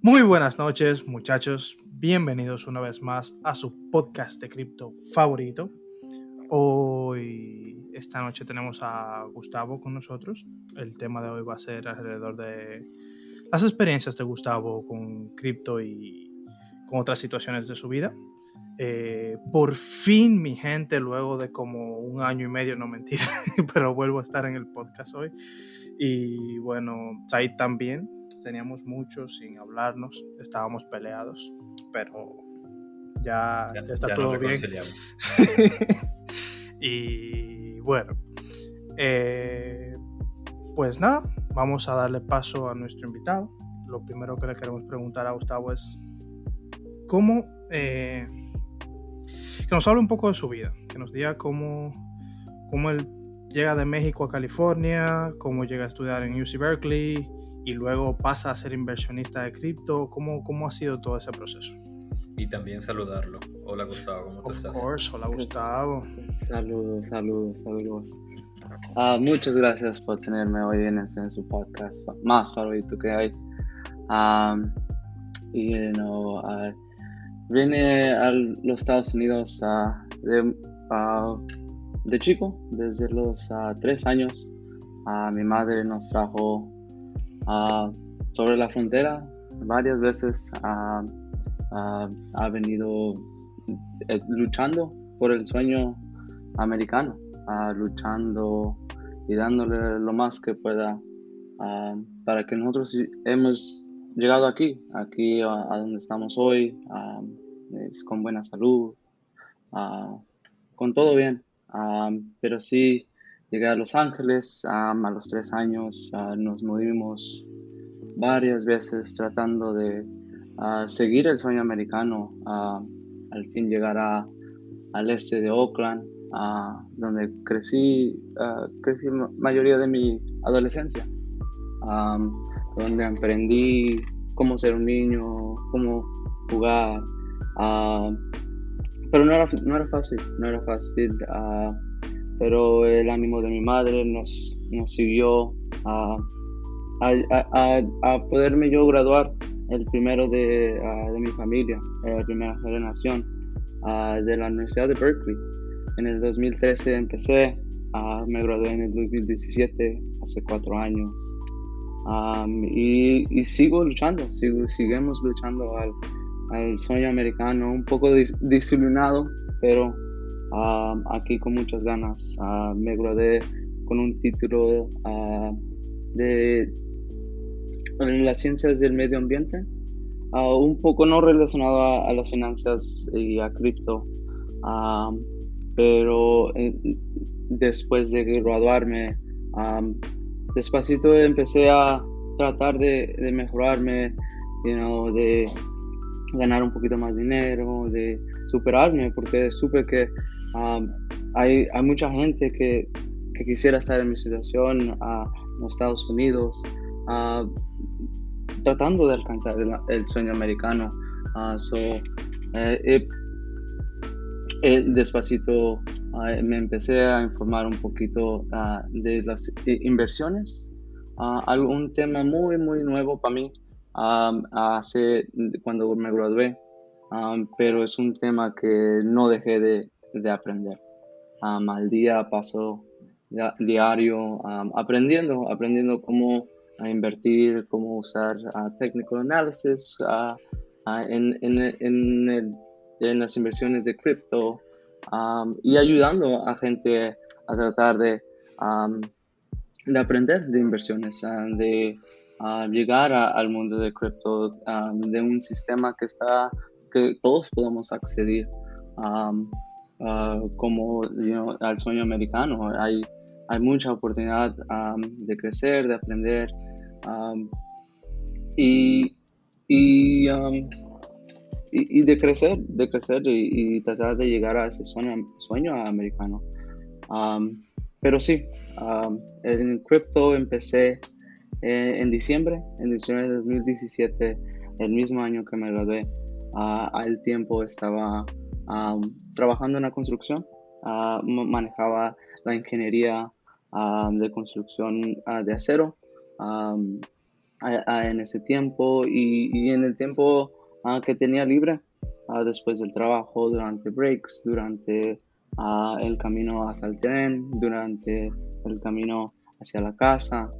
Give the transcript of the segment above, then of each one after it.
Muy buenas noches, muchachos. Bienvenidos una vez más a su podcast de cripto favorito. Hoy, esta noche, tenemos a Gustavo con nosotros. El tema de hoy va a ser alrededor de las experiencias de Gustavo con cripto y con otras situaciones de su vida. Eh, por fin, mi gente, luego de como un año y medio, no mentira, pero vuelvo a estar en el podcast hoy. Y bueno, Said también, teníamos mucho sin hablarnos, estábamos peleados, pero ya, ya, está todo bien. y bueno, eh, pues nada, vamos a darle paso a nuestro invitado. Lo primero que le queremos preguntar a Gustavo es, ¿cómo... Eh, que nos hable un poco de su vida, que nos diga cómo, cómo él llega de México a California, cómo llega a estudiar en UC Berkeley, y luego pasa a ser inversionista de cripto? ¿Cómo, ¿Cómo ha sido todo ese proceso? Y también saludarlo. Hola Gustavo, ¿cómo of estás? Course. Hola Gustavo. Saludos, saludos, saludos. Uh, muchas gracias por tenerme hoy en, ese, en su podcast más favorito que hay. Um, y you know, uh, vine a los Estados Unidos uh, de, de, chico, desde los tres años. mi madre nos trajo sobre la frontera varias veces ha venido eh, luchando por el sueño americano, luchando y dándole lo más que pueda para que nosotros hemos llegado aquí, aquí a, donde estamos hoy, con buena salud, con todo bien, pero sí Llegué a Los Ángeles a los tres años, nos movimos varias veces tratando de seguir el sueño americano, al fin llegar al este de Oakland, donde crecí, crecí mayoría de mi adolescencia, donde aprendí cómo ser un niño, cómo jugar, pero no era, no era fácil, no era fácil pero el ánimo de mi madre nos, nos siguió a, a, a, poderme yo graduar el primero de, de mi familia, la primera generación de la Universidad de Berkeley. En el 2013 empecé, me gradué en el 2017, hace cuatro años. Y, y, sigo luchando, sigo, seguimos luchando al, al sueño americano, un poco dis, pero aquí con muchas ganas. me gradué con un título de en las ciencias del medio ambiente, un poco no relacionado a, las finanzas y a cripto, pero eh, después de graduarme, despacito empecé a tratar de, de mejorarme, you de ganar un poquito más dinero, de superarme, porque supe que hay, hay, mucha gente que, que, quisiera estar en mi situación en los Estados Unidos, tratando de alcanzar el, sueño americano. so, eh, despacito me empecé a informar un poquito de las inversiones, algún tema muy, muy nuevo para mí. hace cuando me gradué, pero es un tema que no dejé de, de aprender. al día paso diario aprendiendo, aprendiendo cómo invertir, cómo usar técnico análisis en, en, en, las inversiones de cripto y ayudando a gente a tratar de, de aprender de inversiones, de llegar al mundo de cripto, de un sistema que está que todos podamos acceder. Ah, como al sueño americano. Hay, hay mucha oportunidad de crecer, de aprender y, y, y, de crecer, de crecer y, tratar de llegar a ese sueño, sueño americano. pero sí, en cripto empecé eh, en diciembre, en diciembre de 2017, el mismo año que me gradué. al tiempo estaba trabajando en la construcción, manejaba la ingeniería de construcción de acero en ese tiempo y, en el tiempo que tenía libre después del trabajo, durante breaks, durante el camino hacia el tren, durante el camino hacia la casa.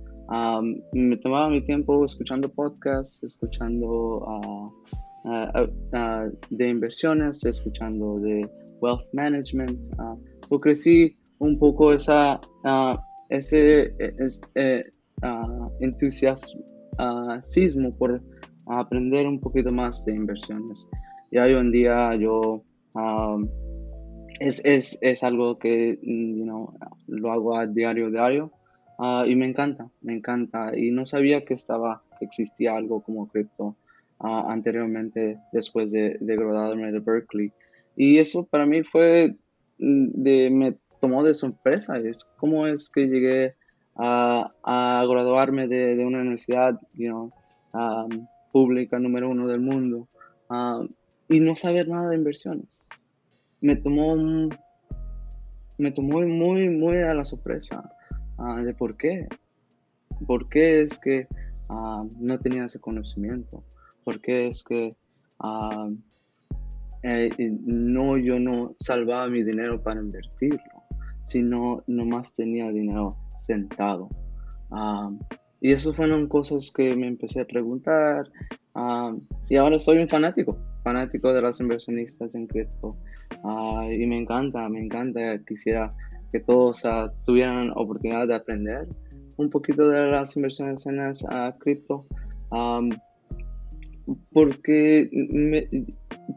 me tomaba mi tiempo escuchando podcasts, escuchando de inversiones, escuchando de wealth management. yo crecí un poco esa, ese, eh, entusiasmo por aprender un poquito más de inversiones. Ya hoy en día yo es, es, es, algo que you know, lo hago a diario, diario, uh, y me encanta, me encanta. Y no sabía que estaba, que existía algo como cripto uh, anteriormente, después de, de, graduarme de Berkeley. Y eso para mí fue, mm, de, me tomó de sorpresa. Es cómo es que llegué a, a graduarme de, de, una universidad you know, um, pública número uno del mundo y no saber nada de inversiones me tomó, me tomó muy, muy a la sorpresa ah, de por qué. ¿Por qué es que ah, no tenía ese conocimiento? ¿Por qué es que ah, eh, no, yo no salvaba mi dinero para invertirlo, sino nomás tenía dinero sentado? Y eso fueron cosas que me empecé a preguntar y ahora soy un fanático fanático de los inversionistas en cripto y me encanta, me encanta. Quisiera que todos uh, tuvieran oportunidad de aprender un poquito de las inversiones en las cripto porque, me,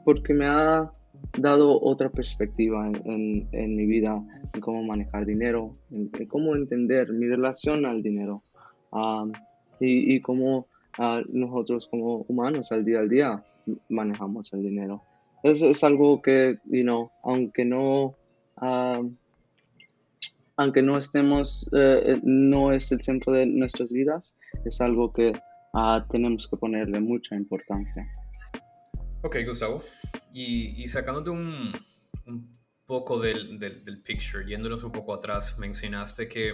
porque me ha dado otra perspectiva en, en, mi vida, en cómo manejar dinero, en, cómo entender mi relación al dinero y, y, cómo uh, nosotros como humanos al día al día manejamos el dinero. Es, es algo que, you know, aunque no, aunque no estemos, eh, no es el centro de nuestras vidas, es algo que ah, tenemos que ponerle mucha importancia. Ok, Gustavo. Y, y sacándote un, un poco del, del, del, picture, yéndonos un poco atrás, mencionaste que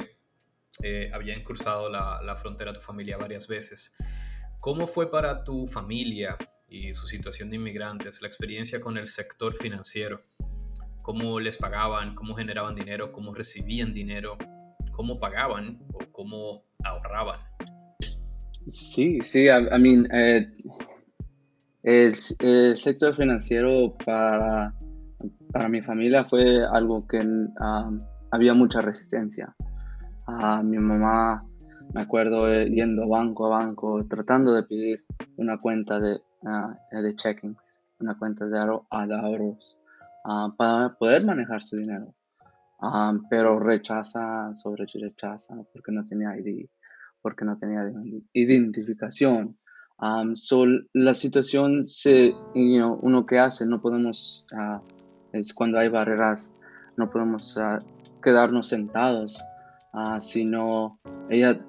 eh, habían cruzado la, la frontera tu familia varias veces. ¿Cómo fue para tu familia y su situación de inmigrantes, la experiencia con el sector financiero, cómo les pagaban, cómo generaban dinero, cómo recibían dinero, cómo pagaban o cómo ahorraban. Sí, sí, I, mean, eh, el, sector financiero para, para mi familia fue algo que um, había mucha resistencia. Uh, mi mamá, me acuerdo eh, yendo banco a banco, tratando de pedir una cuenta de, uh, de checkings, una cuenta de, ahorros uh, para poder manejar su dinero. Pero rechaza sobre rechaza porque no tenía ID, porque no tenía identificación. Um, la situación se, you know, uno que hace, no podemos, uh, es cuando hay barreras, no podemos quedarnos sentados, sino ella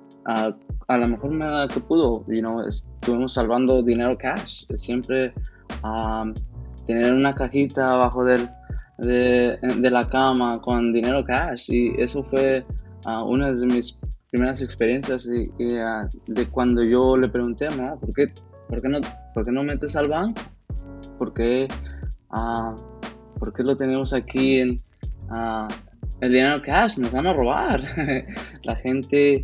a lo mejor nada que pudo, you know, estuvimos salvando dinero cash, siempre um, tener una cajita abajo del, de, de, la cama con dinero cash y eso fue uh, una de mis primeras experiencias y, uh, de cuando yo le pregunté mamá, ¿por qué, por qué, no, por qué no metes al banco? ¿Por qué, uh, ¿por qué lo tenemos aquí en el dinero cash? Nos van a robar. la gente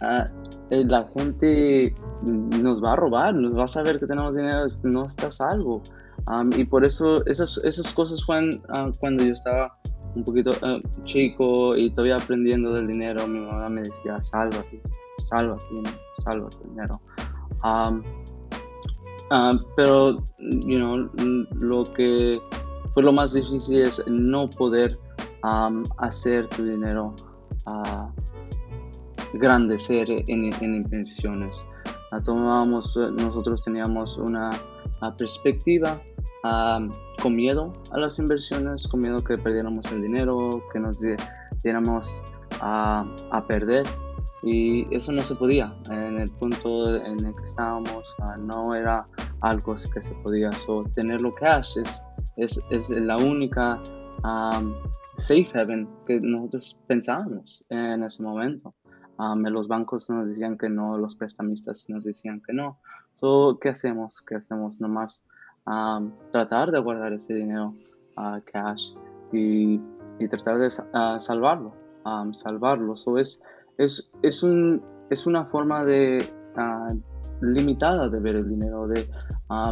Ah, eh, la gente nos va a robar, nos va a saber que tenemos dinero, no está salvo. y por eso esas, esas cosas fueron ah, cuando yo estaba un poquito chico y todavía aprendiendo del dinero, mi mamá me decía, sálvate, sálvate, sálvate dinero. pero, you know, lo que fue lo más difícil es no poder hacer tu dinero grandecer en, en inversiones. Tomábamos, eh, nosotros teníamos una, perspectiva con miedo a las inversiones, con miedo que perdiéramos el dinero, que nos diéramos a, perder. Y eso no se podía. En el punto en el que estábamos, no era algo que se podía. So, tenerlo cash es, Es, es la única safe haven que nosotros pensábamos en ese momento. los bancos nos decían que no, los prestamistas nos decían que no. So, ¿Qué hacemos? ¿Qué hacemos? Nomás tratar de guardar ese dinero a cash y, y, tratar de salvarlo. salvarlo. So, es, es, es, un, es una forma de ah, limitada de ver el dinero, de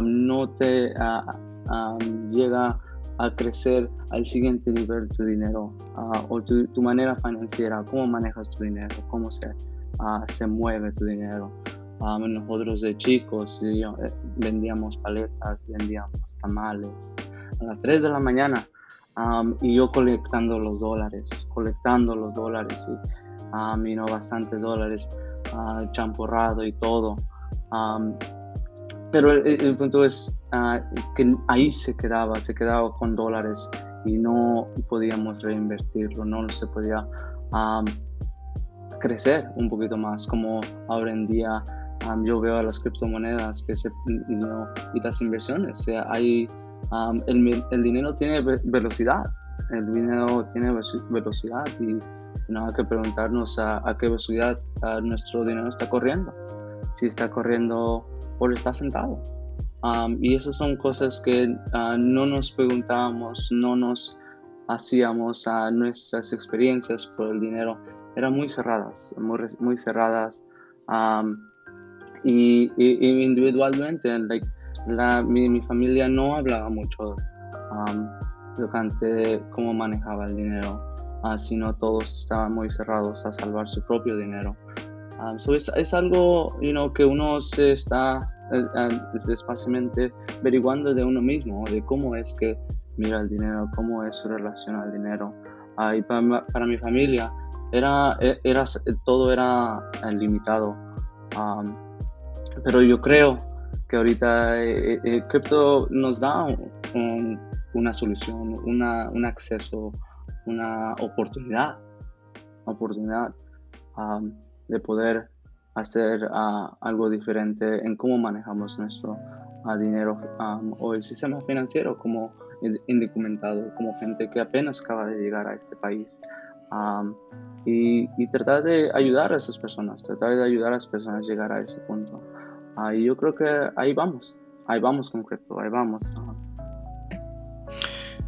no te ah, llega a crecer al siguiente nivel tu dinero ah, o tu, manera financiera, cómo manejas tu dinero, cómo se, se mueve tu dinero. nosotros de chicos eh, vendíamos paletas, vendíamos tamales a las 3 de la mañana y yo colectando los dólares, colectando los dólares y, no, bastantes dólares champurrado y todo. Pero el, punto es ah, que ahí se quedaba, se quedaba con dólares y no podíamos reinvertirlo, no se podía crecer un poquito más como ahora en día yo veo a las criptomonedas que y las inversiones. O sea, hay, el, el, dinero tiene velocidad, el dinero tiene velocidad y no hay que preguntarnos a, qué velocidad nuestro dinero está corriendo. Si está corriendo o está sentado. y esas son cosas que ah, no nos preguntábamos, no nos hacíamos a nuestras experiencias por el dinero. Eran muy cerradas, muy, muy cerradas. y, individualmente, la, mi, familia no hablaba mucho durante cómo manejaba el dinero. Ah, sino todos estaban muy cerrados a salvar su propio dinero. Um, es, es, algo you know, que uno se está uh, averiguando de uno mismo, de cómo es que mira el dinero, cómo es su relación al dinero. Uh, para, para, mi familia era, e, era, todo era limitado. Um, pero yo creo que ahorita el eh, cripto nos da una solución, una, un acceso una oportunidad, oportunidad de poder hacer ah, algo diferente en cómo manejamos nuestro ah, dinero o el sistema financiero como indocumentado, como gente que apenas acaba de llegar a este país. y, tratar de ayudar a esas personas, tratar de ayudar a las personas a llegar a ese punto. Ah, y yo creo que ahí vamos, ahí vamos con cripto, ahí vamos.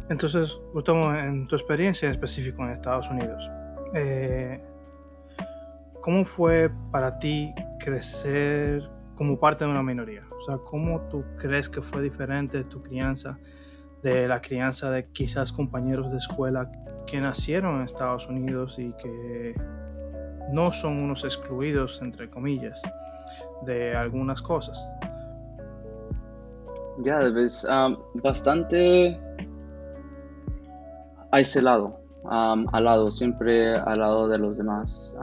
Entonces, Gustavo, en tu experiencia en específico en Estados Unidos, eh, ¿cómo fue para ti crecer como parte de una minoría? O sea, ¿cómo tú crees que fue diferente tu crianza de la crianza de quizás compañeros de escuela que nacieron en Estados Unidos y que no son unos excluidos, entre comillas, de algunas cosas? Ya, ves, um, bastante aislado, al lado, siempre al lado de los demás,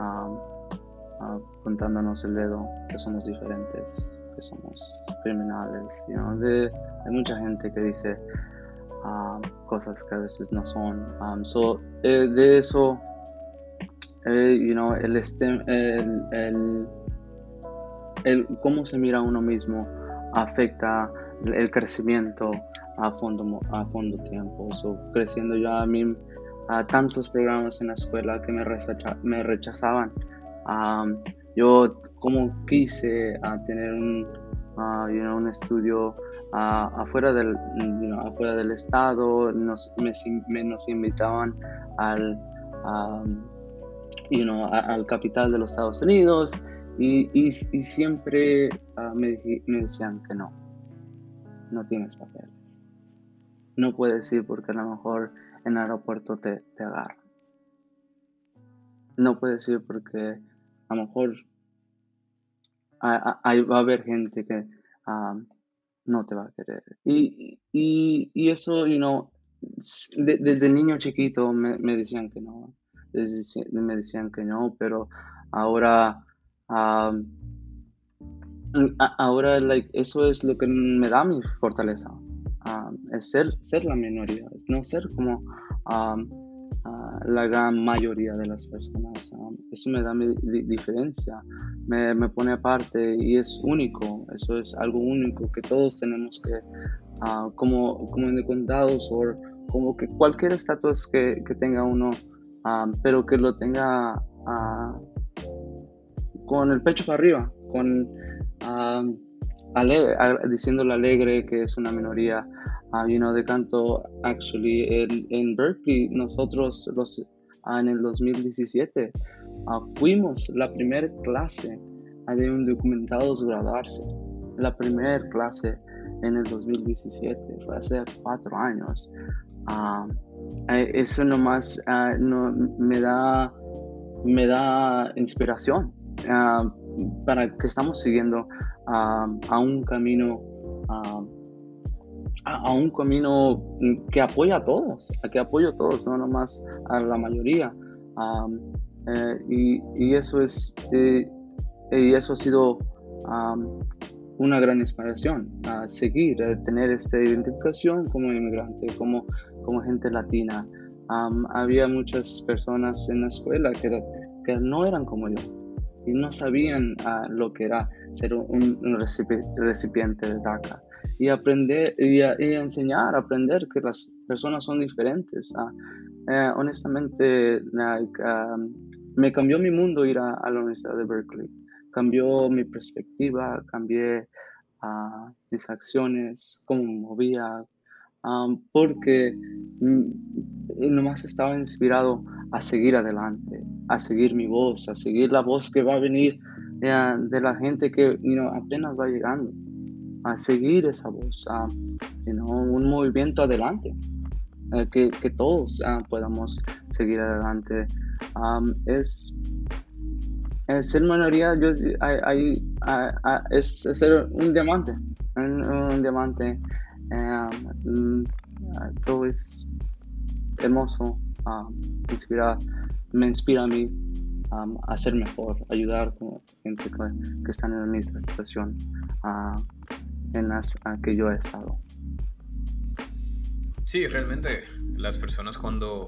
contándonos el dedo que somos diferentes, que somos criminales. hay mucha gente que dice cosas que a veces no son. so, eh, de eso, eh, you know, el, el, el, cómo se mira uno mismo afecta el crecimiento a fondo, a fondo tiempo. So, creciendo yo a mí, a tantos programas en la escuela que me, me rechazaban. Yo como quise a tener un, un estudio afuera, del, afuera del estado, nos, me, nos invitaban al, al capital de los Estados Unidos y, y, siempre ah, me, me decían que no, no tienes papeles. No puedes ir porque a lo mejor en el aeropuerto te, te agarran. No puedes ir porque a lo mejor hay, va a haber gente que um, no te va a querer. Y, y, eso, you know, desde niño chiquito me, decían que no. me decían que no, pero ahora, um, ahora, like, eso es lo que me da mi fortaleza es ser, ser la minoría, es no ser como la gran mayoría de las personas. eso me da mi diferencia, me, me, pone aparte y es único, eso es algo único que todos tenemos que como, como indocumentados o como que cualquier estatus que, que tenga uno, pero que lo tenga con el pecho para arriba, con alegre, diciéndole alegre que es una minoría, uh, you de canto, actually, en, en Berkeley, nosotros los, en el 2017 fuimos la primera clase de indocumentados graduarse, la primera clase en el 2017, fue hace cuatro años. Eh, eso nomás no, me da me da inspiración para que estamos siguiendo a un camino a, un camino que apoya a todos, a que apoya a todos, no nomás a la mayoría. Eh, y, eso es eh, y eso ha sido una gran inspiración a seguir, tener esta identificación como inmigrante, como, como gente latina. había muchas personas en la escuela que, que no eran como yo y no sabían ah, lo que era ser un, recipiente de DACA y aprender y, enseñar, aprender que las personas son diferentes. Ah, eh, honestamente, me cambió mi mundo ir a, la Universidad de Berkeley. Cambió mi perspectiva, cambié uh, mis acciones, cómo me movía, porque mm, nomás estaba inspirado a seguir adelante, a seguir mi voz, a seguir la voz que va a venir de, la gente que apenas va llegando, a seguir esa voz, a un movimiento adelante, que, que, todos podamos seguir adelante. es, ser minoría yo, hay, es, ser un diamante, un, diamante. Um, es hermoso, inspira, me inspira a mí a ser mejor, ayudar a gente que, que, está en la misma situación en las que yo he estado. Sí, realmente las personas cuando,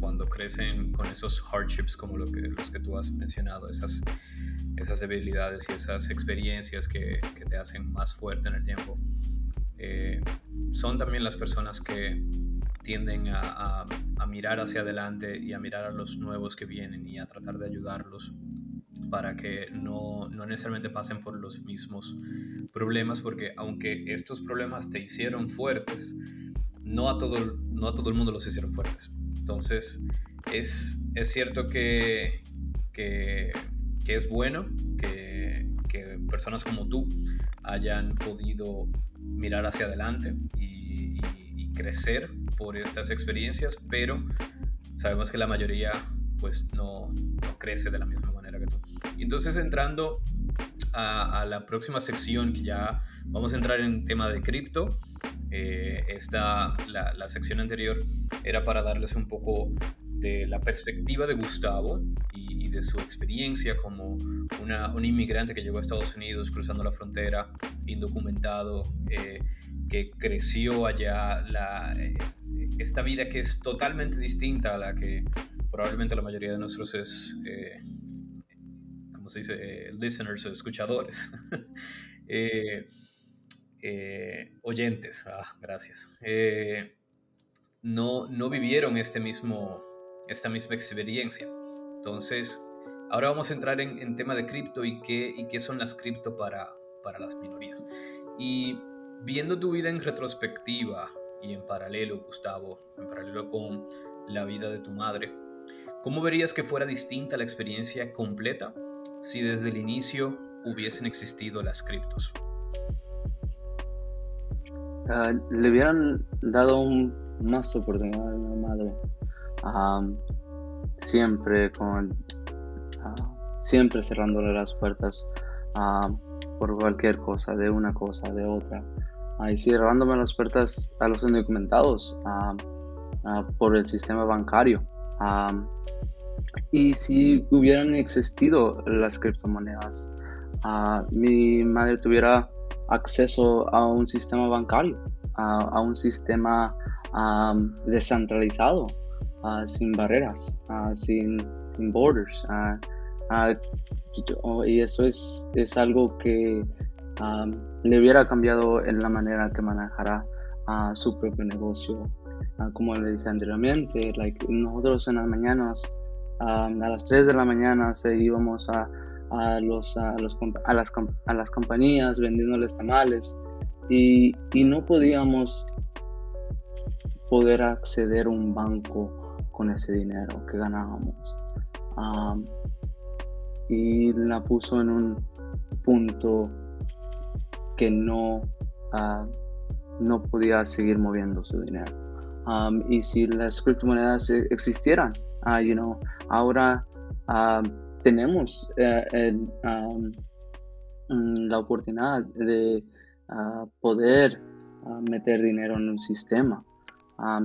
cuando crecen con esos hardships como lo que, los que tú has mencionado, esas, esas debilidades y esas experiencias que, que te hacen más fuerte en el tiempo, eh, son también las personas que tienden a, mirar hacia adelante y a mirar a los nuevos que vienen y a tratar de ayudarlos para que no, no, necesariamente pasen por los mismos problemas, porque aunque estos problemas te hicieron fuertes, no a todo, no a todo el mundo los hicieron fuertes. Entonces, es, es cierto que, que, que es bueno que, que, personas como tú hayan podido mirar hacia adelante y, crecer por estas experiencias, pero sabemos que la mayoría pues no, no crece de la misma manera que tú. Entonces entrando a, la próxima sección que ya vamos a entrar en tema de cripto, eh, esta, la, la, sección anterior era para darles un poco de la perspectiva de Gustavo y, de su experiencia como una, un inmigrante que llegó a Estados Unidos cruzando la frontera, indocumentado, eh, que creció allá, la, eh, esta vida que es totalmente distinta a la que probablemente la mayoría de nuestros es, eh, ¿cómo se dice? listeners, escuchadores. oyentes, ah, gracias. no, no vivieron este mismo, esta misma experiencia. Entonces, ahora vamos a entrar en, en tema de cripto y qué, y qué son las cripto para, para las minorías. Y viendo tu vida en retrospectiva y en paralelo, Gustavo, en paralelo con la vida de tu madre, ¿cómo verías que fuera distinta la experiencia completa si desde el inicio hubiesen existido las criptos? Ah, le hubieran dado un, más oportunidad a mi madre siempre con siempre cerrándole las puertas por cualquier cosa, de una cosa, de otra. Y cerrándome las puertas a los indocumentados por el sistema bancario. y si hubieran existido las criptomonedas, mi madre tuviera acceso a un sistema bancario, a, un sistema descentralizado, Ah, sin barreras, uh, sin, sin, borders. Uh, y eso es, es algo que le hubiera cambiado en la manera que manejara a su propio negocio. como le dije anteriormente, like, nosotros en las mañanas, a las 3 de la mañana, se íbamos a, a, los, a, los, a, las, a las compañías vendiéndoles tamales y, y no podíamos poder acceder a un banco con ese dinero que ganábamos. y la puso en un punto que no, uh, no podía seguir moviendo su dinero. y si las criptomonedas e, existieran, know, ahora tenemos uh, la oportunidad de poder meter dinero en un sistema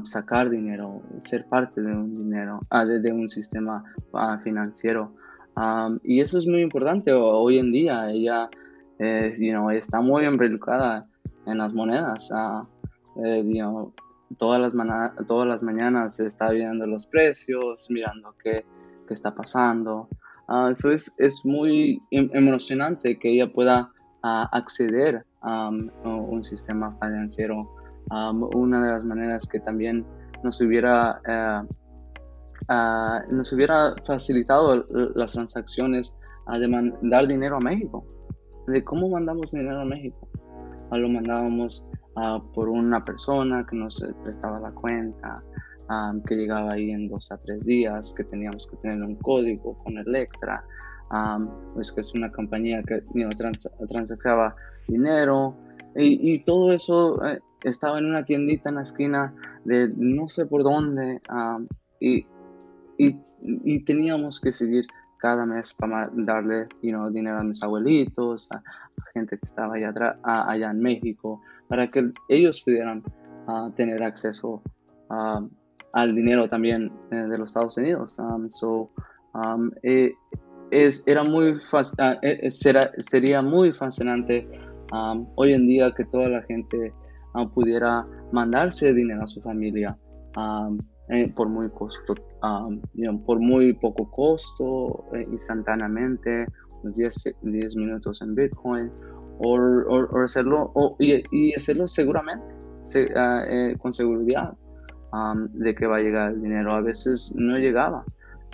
sacar dinero, ser parte de un dinero, de, un sistema financiero. Y eso es muy importante hoy en día. Ella you know, está muy involucrada en las monedas. Eh, you know, todas, las todas las mañanas está viendo los precios, mirando qué, qué está pasando. eso es, es, muy em, emocionante que ella pueda acceder a un sistema financiero una de las maneras que también nos hubiera, eh, ah, nos hubiera facilitado las transacciones de mandar dinero a México. De cómo mandamos dinero a México. Ah, lo mandábamos ah, por una persona que nos prestaba la cuenta, que llegaba ahí en dos a tres días, que teníamos que tener un código con Electra, pues que es una compañía que transaccionaba dinero y, todo eso eh, estaba en una tiendita en la esquina de no sé por dónde y, y, teníamos que seguir cada mes para darle dinero a mis abuelitos, a, gente que estaba allá, en México, para que ellos pudieran tener acceso al dinero también eh, de los Estados Unidos. so, ah, eh, sería muy fascinante hoy en día que toda la gente pudiera mandarse dinero a su familia eh, por muy costo, por muy poco costo, eh, instantáneamente, unos 10, 10, minutos en Bitcoin, o, hacerlo, y, hacerlo seguramente, ah, eh, con seguridad de que va a llegar el dinero. A veces no llegaba,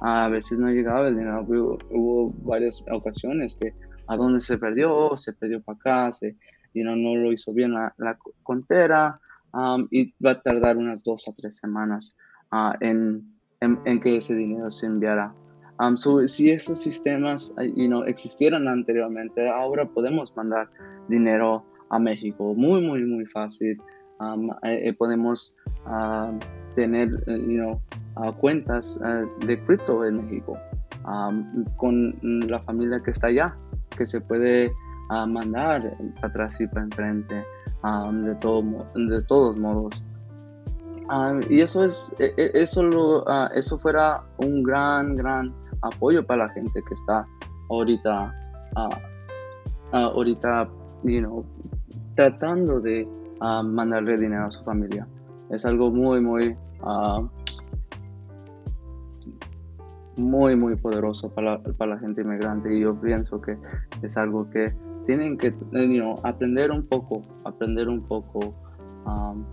a veces no llegaba el dinero. Hubo, varias ocasiones que a dónde se perdió, se perdió para acá, se, y no lo hizo bien la, la contera um, y va a tardar unas dos a tres semanas uh, en, en, que ese dinero se enviara. Um, si esos sistemas uh, you know, existieran anteriormente, ahora podemos mandar dinero a México muy, muy, muy fácil. Um, eh, eh, podemos uh, tener eh, you cuentas de cripto en México con la familia que está allá, que se puede mandar atrás y para enfrente de, todo, de todos modos. Y eso es e, e, eso lo, eso fuera un gran gran apoyo para la gente que está ahorita ahorita you know, tratando de mandarle dinero a su familia. Es algo muy muy muy muy poderoso para para la gente inmigrante. Y yo pienso que es algo que tienen que you aprender un poco, aprender un poco,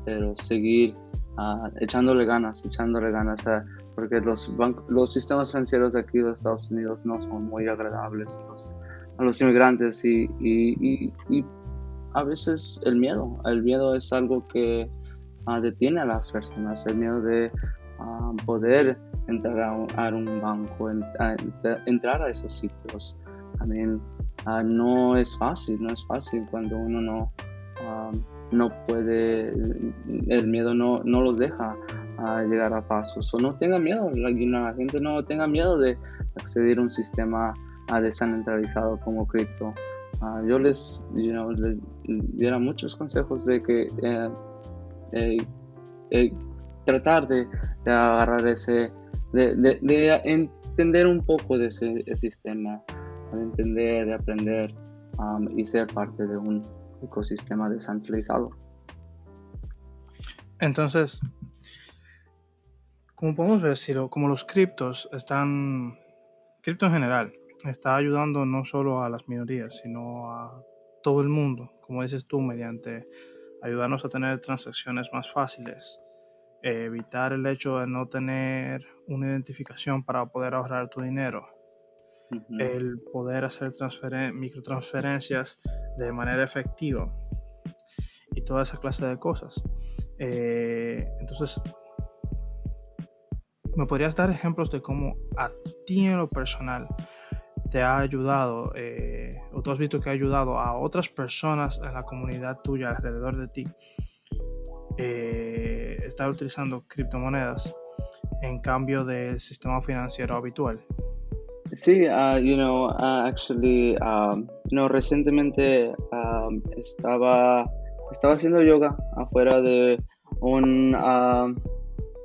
pero seguir uh, echándole ganas, echándole ganas, uh, porque los, los sistemas financieros aquí de Estados Unidos no son muy agradables los, a los inmigrantes y, y, y, a veces el miedo, el miedo es algo que uh, detiene a las personas, el miedo de poder entrar a un, banco, entrar a esos sitios. También Ah, no es fácil, no es fácil cuando uno no, ah, no puede, el miedo no, no los deja ah, llegar a pasos. O no tenga miedo, la, gente no tenga miedo de acceder a un sistema descentralizado como cripto. yo les, les diera muchos consejos de que eh, eh, eh, tratar de, agarrar ese, de, de, entender un poco de ese sistema de entender, de aprender um, y ser parte de un ecosistema descentralizado. Entonces, como podemos ver, como los criptos están, cripto en general, está ayudando no solo a las minorías, sino a todo el mundo, como dices tú, mediante ayudarnos a tener transacciones más fáciles, evitar el hecho de no tener una identificación para poder ahorrar tu dinero, el poder hacer microtransferencias de manera efectiva y toda esa clase de cosas. Eh, entonces, ¿me podrías dar ejemplos de cómo a ti en lo personal te ha ayudado eh, o tú has visto que ha ayudado a otras personas en la comunidad tuya alrededor de ti eh, estar utilizando criptomonedas en cambio del sistema financiero habitual? Sí, uh, you know, uh, actually, um, no, recientemente um, estaba, estaba haciendo yoga afuera de un, um,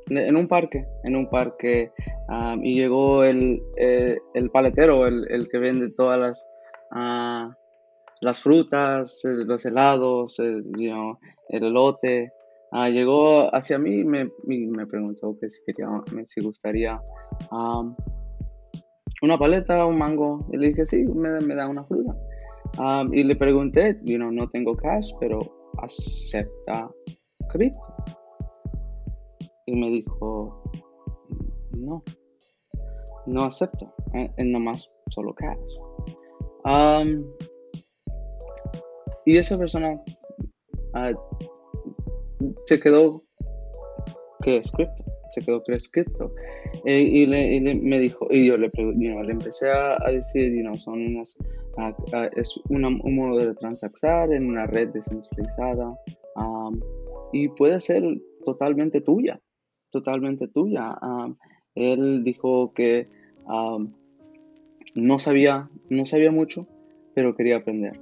en un parque, en un parque, y llegó el, eh, el paletero, el, el, que vende todas las, uh, las frutas, los helados, el, you know, el elote. Uh, llegó hacia mí y me, me preguntó que si quería, si gustaría una paleta, un mango. Y le dije, sí, me, da una fruta. y le pregunté, you know, no tengo cash, pero acepta cripto. Y me dijo, no, no acepto, es eh, nomás solo cash. y esa persona ah, se quedó que es cripto se quedó prescrito. Eh, y, le, me dijo, y yo le, le empecé a, decir, you son unas, es un modo de transaccionar en una red descentralizada y puede ser totalmente tuya, totalmente tuya. él dijo que no, sabía, no sabía mucho, pero quería aprender.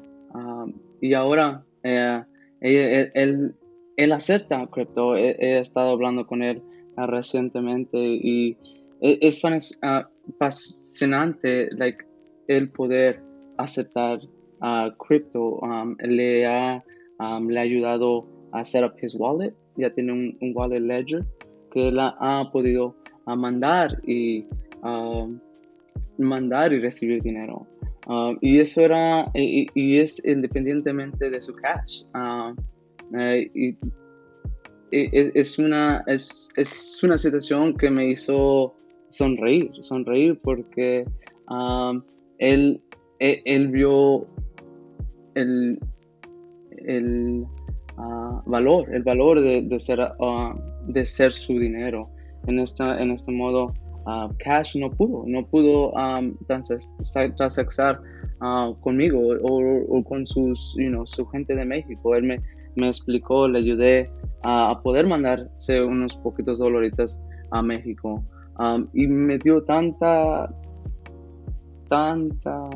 y ahora eh, él, él, acepta cripto. he, estado hablando con él recientemente y e, es, ah, fascinante like, el poder aceptar a crypto. Um, le, ha, um, le ha ayudado a set up his wallet, ya tiene un, wallet ledger que él ha, podido mandar y um, mandar y recibir dinero. y eso era, y, es independientemente de su cash. Eh, y es una, es, es, una situación que me hizo sonreír, sonreír porque él, e, él, vio el, el ah, valor, el valor de, de ser, ah, de ser su dinero. En, esta, en este modo, ah, Cash no pudo, no pudo um, transaccionar conmigo o, con sus, you know, su gente de México. Él me, me explicó, le ayudé a, poder mandarse unos poquitos doloritos a México. Y me dio tanta, tanta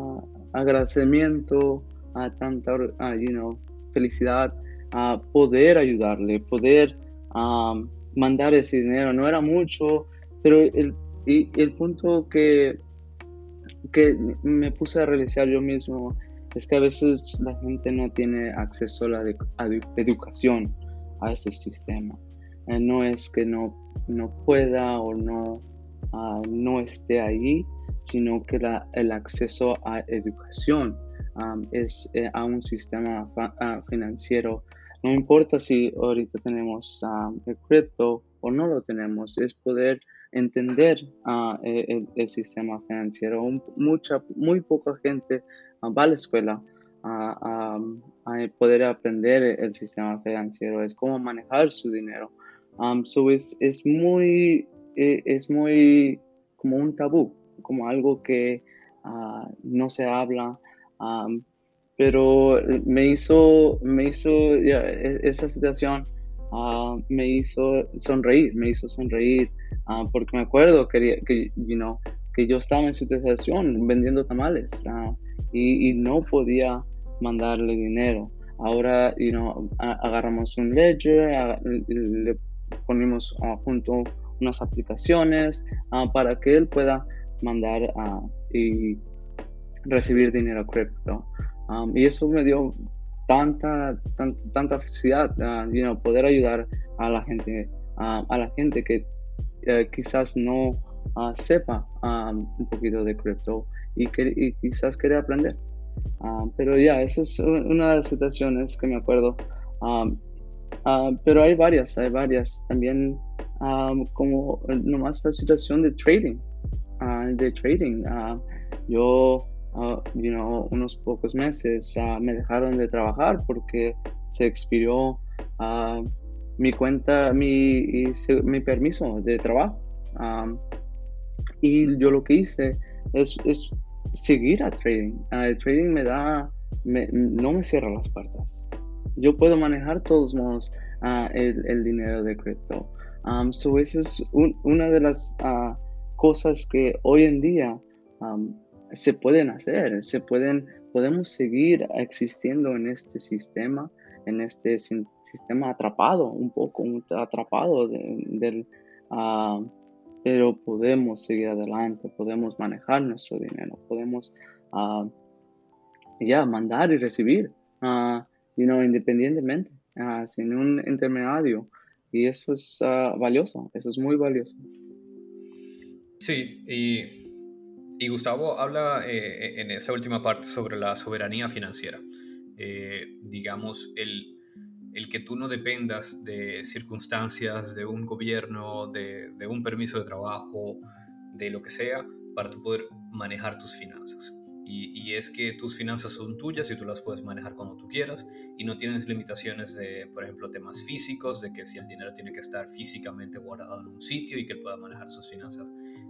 agradecimiento, a tanta, you know, felicidad a poder ayudarle, poder um, mandar ese dinero. No era mucho, pero el, el punto que, que me puse a realizar yo mismo es que a veces la gente no tiene acceso a la educación a ese sistema. Eh, no es que no, no pueda o no, ah, no esté ahí, sino que el acceso a educación es eh, a un sistema ah, financiero. No importa si ahorita tenemos el cripto o no lo tenemos, es poder entender el, el, sistema financiero. mucha, muy poca gente va a la escuela a, poder aprender el sistema financiero, es cómo manejar su dinero. Um, so es, es, muy, e, es muy como un tabú, como algo que uh, no se habla. Um, pero me hizo, me hizo e, esa situación uh, me hizo sonreír, me hizo sonreír, uh, porque me acuerdo que, que, you know, que yo estaba en su situación vendiendo tamales y, no podía mandarle dinero. Ahora, you know, agarramos un ledger, le ponemos uh, junto unas aplicaciones ah, para que él pueda mandar ah, y recibir dinero cripto. Um, y eso me dio tanta, tanta felicidad, poder ayudar a la gente, a la gente que eh, quizás no sepa un poquito de cripto y, que, quizás quiere aprender. Ah, pero ya, esa es una de las situaciones que me acuerdo. Ah, pero hay varias, hay varias. También como nomás la situación de trading, de trading. yo, you unos pocos meses me dejaron de trabajar porque se expiró mi cuenta, mi, mi permiso de trabajo. y yo lo que hice es seguir a trading. el trading me da, no me cierra las puertas. Yo puedo manejar todos modos el, el, dinero de cripto. Um, so esa es una de las uh, cosas que hoy en día se pueden hacer. Se pueden, podemos seguir existiendo en este sistema en este sistema atrapado, un poco atrapado del... Ah, pero podemos seguir adelante, podemos manejar nuestro dinero, podemos uh, ya mandar y recibir, uh, you know, independientemente, sin un intermediario. Y eso es valioso, eso es muy valioso. Sí, y, y Gustavo habla eh, en esa última parte sobre la soberanía financiera. Eh, digamos, el, el, que tú no dependas de circunstancias, de un gobierno, de, un permiso de trabajo, de lo que sea, para tú poder manejar tus finanzas. Y, y, es que tus finanzas son tuyas y tú las puedes manejar cuando tú quieras y no tienes limitaciones de, por ejemplo, temas físicos, de que si el dinero tiene que estar físicamente guardado en un sitio y que él pueda manejar sus finanzas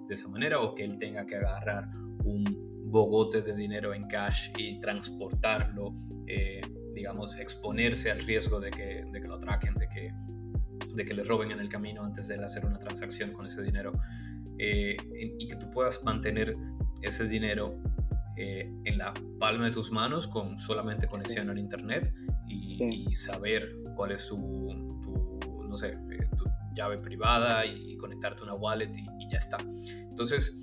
de esa manera o que él tenga que agarrar un bogote de dinero en cash y transportarlo, eh, digamos, exponerse al riesgo de que, de que lo atraquen, de que, de que le roben en el camino antes de hacer una transacción con ese dinero. Eh, y que tú puedas mantener ese dinero eh, en la palma de tus manos con solamente conexión al internet y, saber cuál es tu, tu no sé, tu llave privada y conectarte a una wallet y, y ya está. Entonces,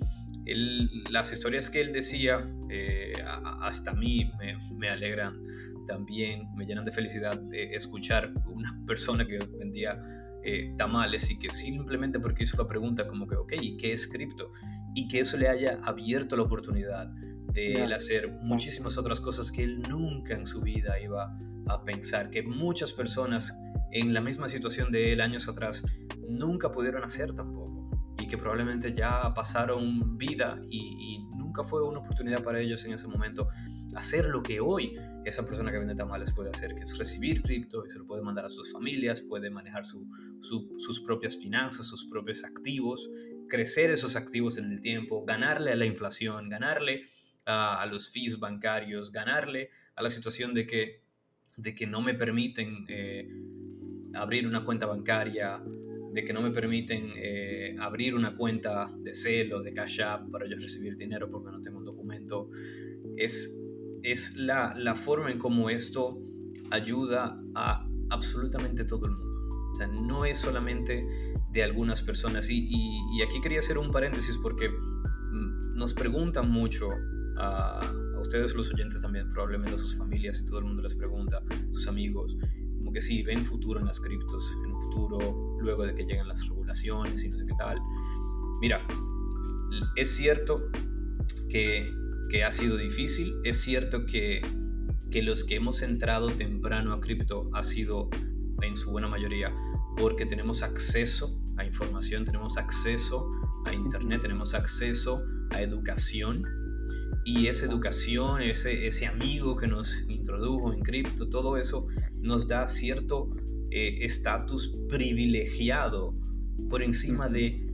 las historias que él decía, eh, hasta a mí me, alegran también, me llenan de felicidad escuchar una persona que vendía eh, tamales y que simplemente porque hizo la pregunta como que, ok, ¿y qué es cripto? Y que eso le haya abierto la oportunidad de él hacer muchísimas otras cosas que él nunca en su vida iba a pensar, que muchas personas en la misma situación de él años atrás nunca pudieron hacer tampoco y que probablemente ya pasaron vida y, nunca fue una oportunidad para ellos en ese momento hacer lo que hoy esa persona que vende tamales puede hacer, que es recibir cripto y se lo puede mandar a sus familias, puede manejar sus propias finanzas, sus propios activos, crecer esos activos en el tiempo, ganarle a la inflación, ganarle a, los fees bancarios, ganarle a la situación de que, de que no me permiten eh, abrir una cuenta bancaria de que no me permiten eh, abrir una cuenta de Celo, de Cash App para yo recibir dinero porque no tengo un documento. Es, es la, la forma en cómo esto ayuda a absolutamente todo el mundo. O sea, no es solamente de algunas personas. Y, y, aquí quería hacer un paréntesis porque mm, nos preguntan mucho a, a, ustedes los oyentes también, probablemente a sus familias y todo el mundo les pregunta, sus amigos, que sí, ven futuro en las criptos, en un futuro luego de que lleguen las regulaciones y no sé qué tal. Mira, es cierto que, que ha sido difícil, es cierto que, que los que hemos entrado temprano a cripto ha sido en su buena mayoría porque tenemos acceso a información, tenemos acceso a internet, tenemos acceso a educación y esa educación, ese, ese amigo que nos introdujo en cripto, todo eso nos da cierto eh, estatus privilegiado por encima de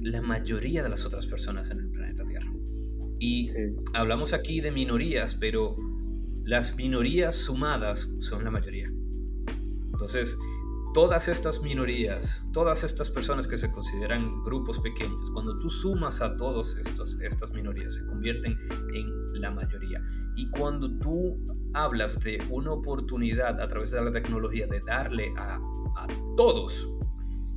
la mayoría de las otras personas en el planeta Tierra. Y hablamos aquí de minorías, pero las minorías sumadas son la mayoría. Entonces, todas estas minorías, todas estas personas que se consideran grupos pequeños, cuando tú sumas a todas estas minorías, se convierten en la mayoría. Y cuando tú hablas de una oportunidad a través de la tecnología de darle a, todos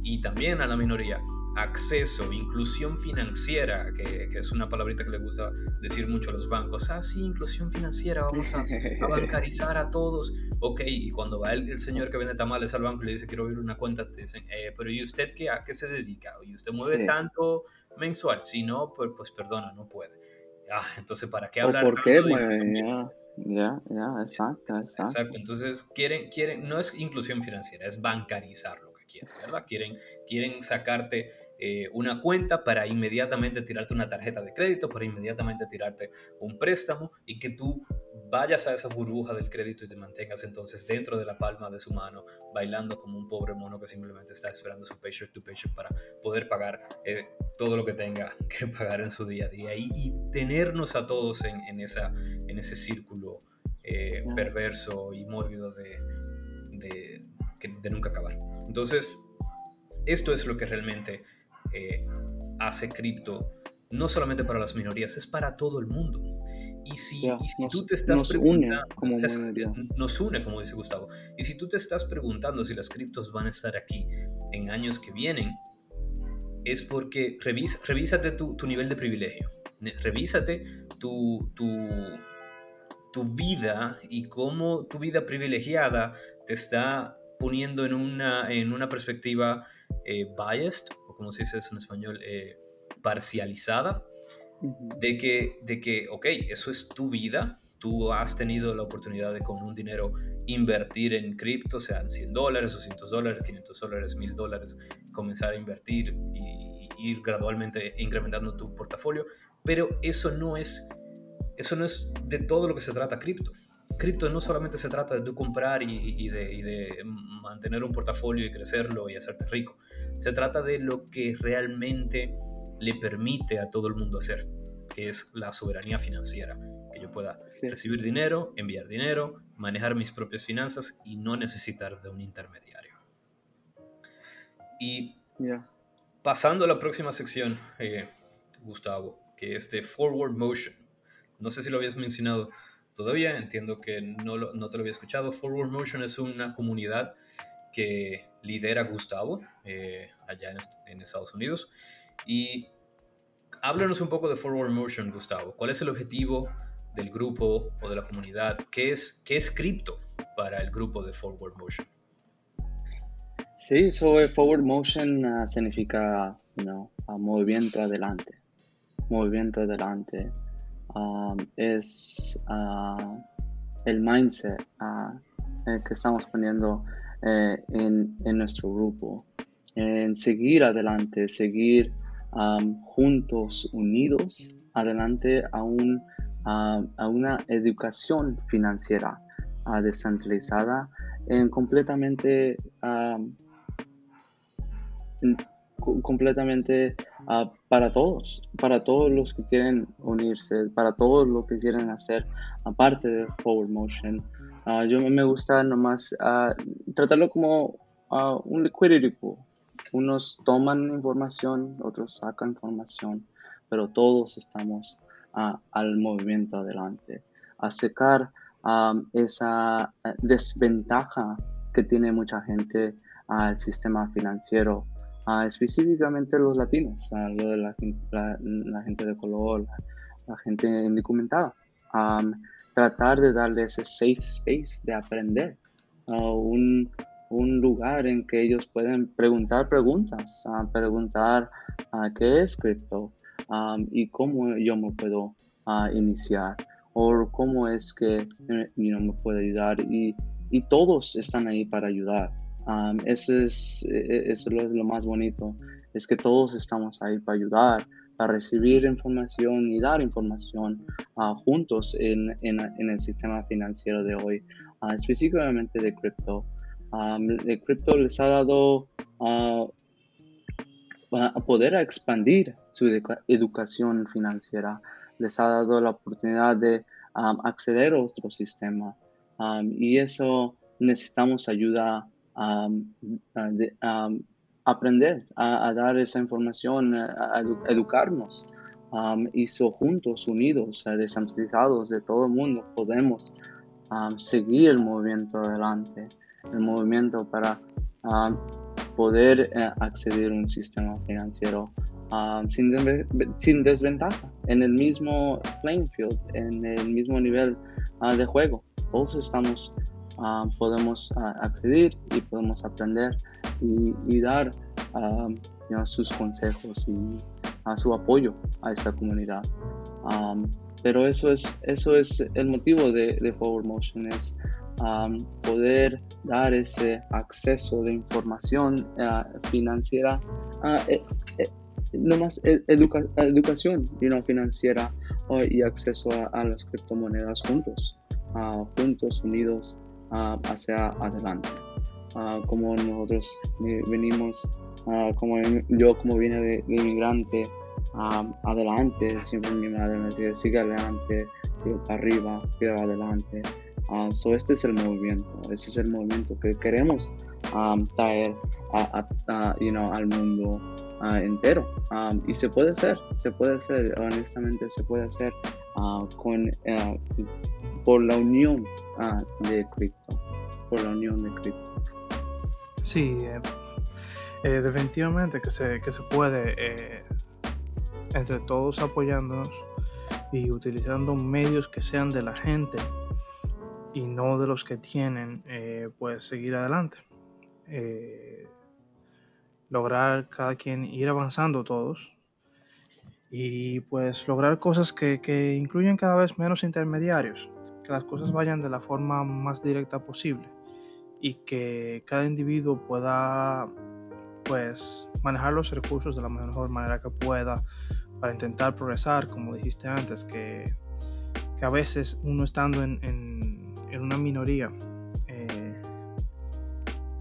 y también a la minoría acceso, inclusión financiera, que, es una palabrita que le gusta decir mucho a los bancos. Ah, sí, inclusión financiera, vamos a, bancarizar a todos. Ok, y cuando va el, señor que vende tamales al banco y le dice quiero abrir una cuenta, te dicen, eh, pero ¿y usted qué, a qué se dedica? ¿Y usted mueve tanto mensual? Si no, pues, pues perdona, no puede. Ah, entonces, ¿para qué hablar? ¿Por qué mueve? Ya, ya, exacto, exacto. Exacto, entonces quieren, quieren, no es inclusión financiera, es bancarizar lo que quieren, ¿verdad? Quieren, quieren sacarte eh, una cuenta para inmediatamente tirarte una tarjeta de crédito, para inmediatamente tirarte un préstamo y que tú vayas a esa burbuja del crédito y te mantengas entonces dentro de la palma de su mano, bailando como un pobre mono que simplemente está esperando su paycheck to paycheck para poder pagar eh, todo lo que tenga que pagar en su día a día y, tenernos a todos en, esa, en ese círculo eh, perverso y mórbido de, de, de nunca acabar. Entonces, esto es lo que realmente eh, hace cripto no solamente para las minorías, es para todo el mundo. Y si, tú te estás nos une como nos une, como dice Gustavo. Y si tú te estás preguntando si las criptos van a estar aquí en años que vienen, es porque revisa, revísate tu, tu nivel de privilegio. Revísate tu, tu, tu vida y cómo tu vida privilegiada te está poniendo en una, en una perspectiva eh, biased como se dice eso en español, eh, parcializada, de, que, de que, ok, eso es tu vida, tú has tenido la oportunidad de con un dinero invertir en cripto, sean 100 dólares, 200 dólares, 500 dólares, 1000 dólares, comenzar a invertir y, ir gradualmente incrementando tu portafolio, pero eso no es, eso no es de todo lo que se trata cripto cripto no solamente se trata de tú comprar y, de, mantener un portafolio y crecerlo y hacerte rico. Se trata de lo que realmente le permite a todo el mundo hacer, que es la soberanía financiera. Que yo pueda recibir dinero, enviar dinero, manejar mis propias finanzas y no necesitar de un intermediario. Y pasando a la próxima sección, eh, Gustavo, que es de Forward Motion. No sé si lo habías mencionado todavía, entiendo que no, no te lo había escuchado. Forward Motion es una comunidad que lidera Gustavo eh, allá en, Estados Unidos. Y háblanos un poco de Forward Motion, Gustavo. ¿Cuál es el objetivo del grupo o de la comunidad? ¿Qué es, qué es cripto para el grupo de Forward Motion? Sí, sobre Forward Motion ah, significa you movimiento adelante. Movimiento adelante. Um, es uh, el mindset uh, que estamos poniendo eh, en, nuestro grupo, en seguir adelante, seguir um, juntos, unidos, adelante a, un, a una educación financiera uh, descentralizada, en completamente um, completamente ah, para todos, para todos los que quieren unirse, para todos los que quieren hacer aparte de Forward Motion. Uh, yo me gusta nomás uh, tratarlo como un liquidity pool. Unos toman información, otros sacan información, pero todos estamos al movimiento adelante, a secar esa desventaja que tiene mucha gente al sistema financiero específicamente los latinos, lo de la, gente de color, la, gente indocumentada. tratar de darle ese safe space de aprender, un, un, lugar en que ellos pueden preguntar preguntas, preguntar qué es cripto y cómo yo me puedo iniciar o cómo es que eh, me puede ayudar y, y todos están ahí para ayudar eso, es, e, e, eso es lo más bonito, es que todos estamos ahí para ayudar, para recibir información y dar información uh, juntos en, en, el sistema financiero de hoy, uh, específicamente de cripto. Um, el cripto les ha dado uh, a poder expandir su educación financiera, les ha dado la oportunidad de acceder a otro sistema. Y eso necesitamos ayuda a, aprender a, dar esa información, a, educarnos. y so, juntos, unidos, descentralizados de todo el mundo, podemos seguir el movimiento adelante, el movimiento para poder eh, acceder a un sistema financiero sin, sin, desventaja, en el mismo playing field, en el mismo nivel ah, de juego. Todos estamos Ah, podemos ah, acceder y podemos aprender y, dar ah, sus consejos y su apoyo a esta comunidad. pero eso es, eso es el motivo de, de Forward Motion, es poder dar ese acceso de información financiera, uh, no más educación financiera y acceso a, las criptomonedas juntos, juntos, unidos hacia adelante. como nosotros venimos, como yo como vine de, inmigrante, adelante, siempre mi madre me decía, sigue adelante, sigue para arriba, sigue adelante. Um, so este es el movimiento, ese es el movimiento que queremos um, traer a, you know, al mundo uh, entero. Um, y se puede hacer, se puede hacer, honestamente se puede hacer uh, con, uh, por la unión de cripto, por la unión de cripto. Sí, eh, eh, definitivamente que se, que se puede, eh, entre todos apoyándonos y utilizando medios que sean de la gente y no de los que tienen, pues seguir adelante. Lograr cada quien ir avanzando todos y pues lograr cosas que, que incluyen cada vez menos intermediarios, que las cosas vayan de la forma más directa posible y que cada individuo pueda pues manejar los recursos de la mejor manera que pueda para intentar progresar, como dijiste antes, que, que a veces uno estando en en una minoría. Eh,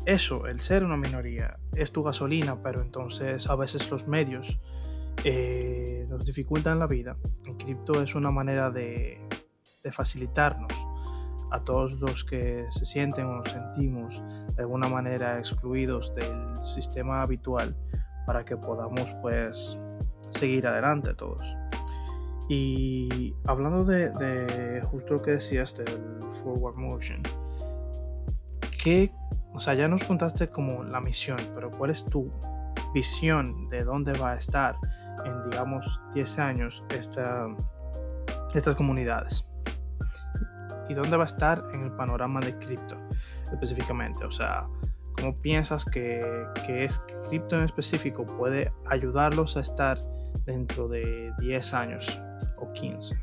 eso, el ser una minoría, es tu gasolina, pero entonces a veces los medios eh, nos dificultan la vida. En cripto es una manera de, de facilitarnos a todos los que se sienten o nos sentimos de alguna manera excluidos del sistema habitual para que podamos pues seguir adelante todos. Y hablando de, justo lo que decías del forward motion, ¿qué, o sea, ya nos contaste como la misión, pero ¿cuál es tu visión de dónde va a estar en, digamos, 10 años esta, estas comunidades? ¿Y dónde va a estar en el panorama de cripto específicamente? O sea, ¿cómo piensas que, que es cripto en específico puede ayudarlos a estar dentro de 10 años o 15?